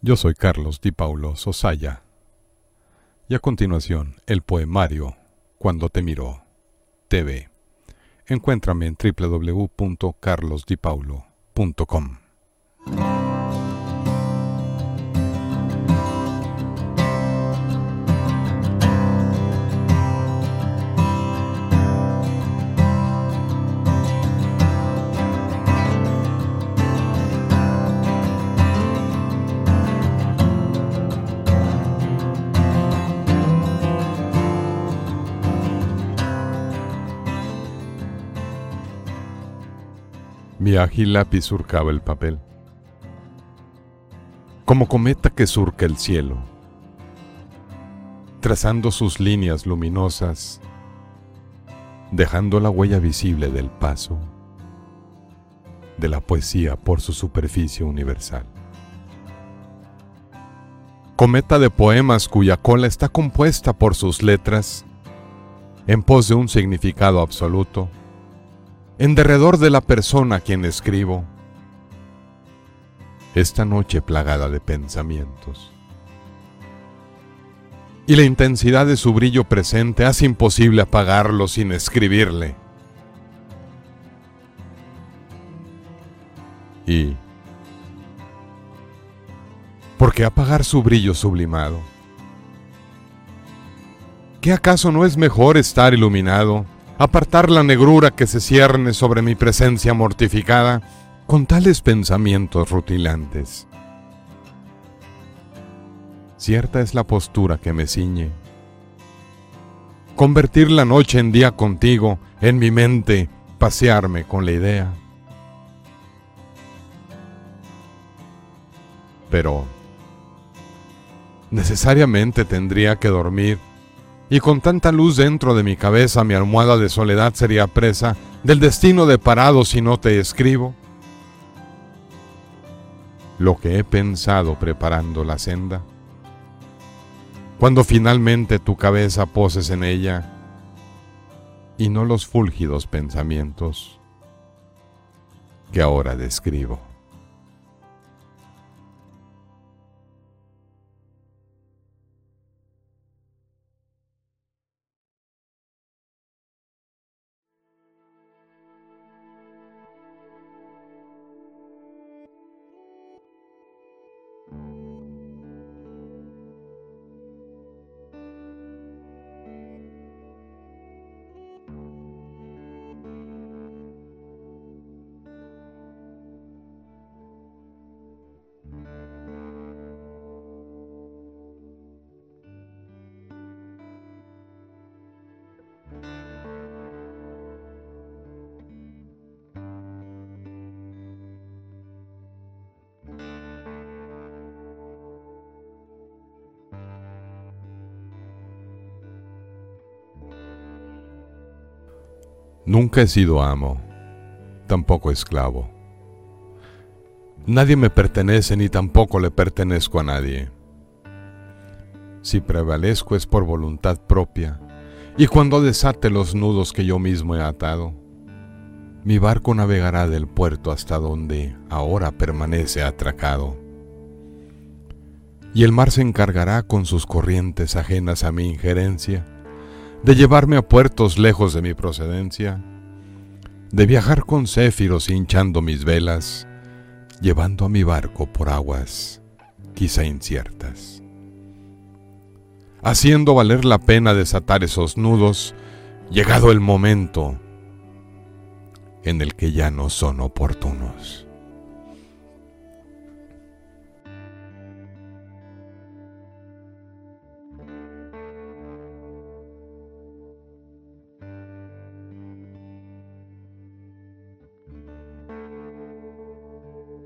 Yo soy Carlos Di Paulo Sosaya. Y a continuación, el poemario Cuando te miró TV. Encuéntrame en www.carlosdipaulo.com. Mi ágil lápiz surcaba el papel. Como cometa que surca el cielo, trazando sus líneas luminosas, dejando la huella visible del paso. De la poesía por su superficie universal. Cometa de poemas cuya cola está compuesta por sus letras. En pos de un significado absoluto en derredor de la persona a quien escribo, esta noche plagada de pensamientos. Y la intensidad de su brillo presente hace imposible apagarlo sin escribirle. Y... ¿Por qué apagar su brillo sublimado? ¿Qué acaso no es mejor estar iluminado? Apartar la negrura que se cierne sobre mi presencia mortificada con tales pensamientos rutilantes. Cierta es la postura que me ciñe. Convertir la noche en día contigo, en mi mente, pasearme con la idea. Pero necesariamente tendría que dormir y con tanta luz dentro de mi cabeza mi almohada de soledad sería presa del destino de parado si no te escribo. Lo que he pensado preparando la senda. Cuando finalmente tu cabeza poses en ella y no los fúlgidos pensamientos que ahora describo. Nunca he sido amo, tampoco esclavo. Nadie me pertenece ni tampoco le pertenezco a nadie. Si prevalezco es por voluntad propia, y cuando desate los nudos que yo mismo he atado, mi barco navegará del puerto hasta donde ahora permanece atracado. Y el mar se encargará con sus corrientes ajenas a mi injerencia, de llevarme a puertos lejos de mi procedencia, de viajar con céfiros hinchando mis velas, llevando a mi barco por aguas quizá inciertas. Haciendo valer la pena desatar esos nudos, llegado el momento en el que ya no son oportunos.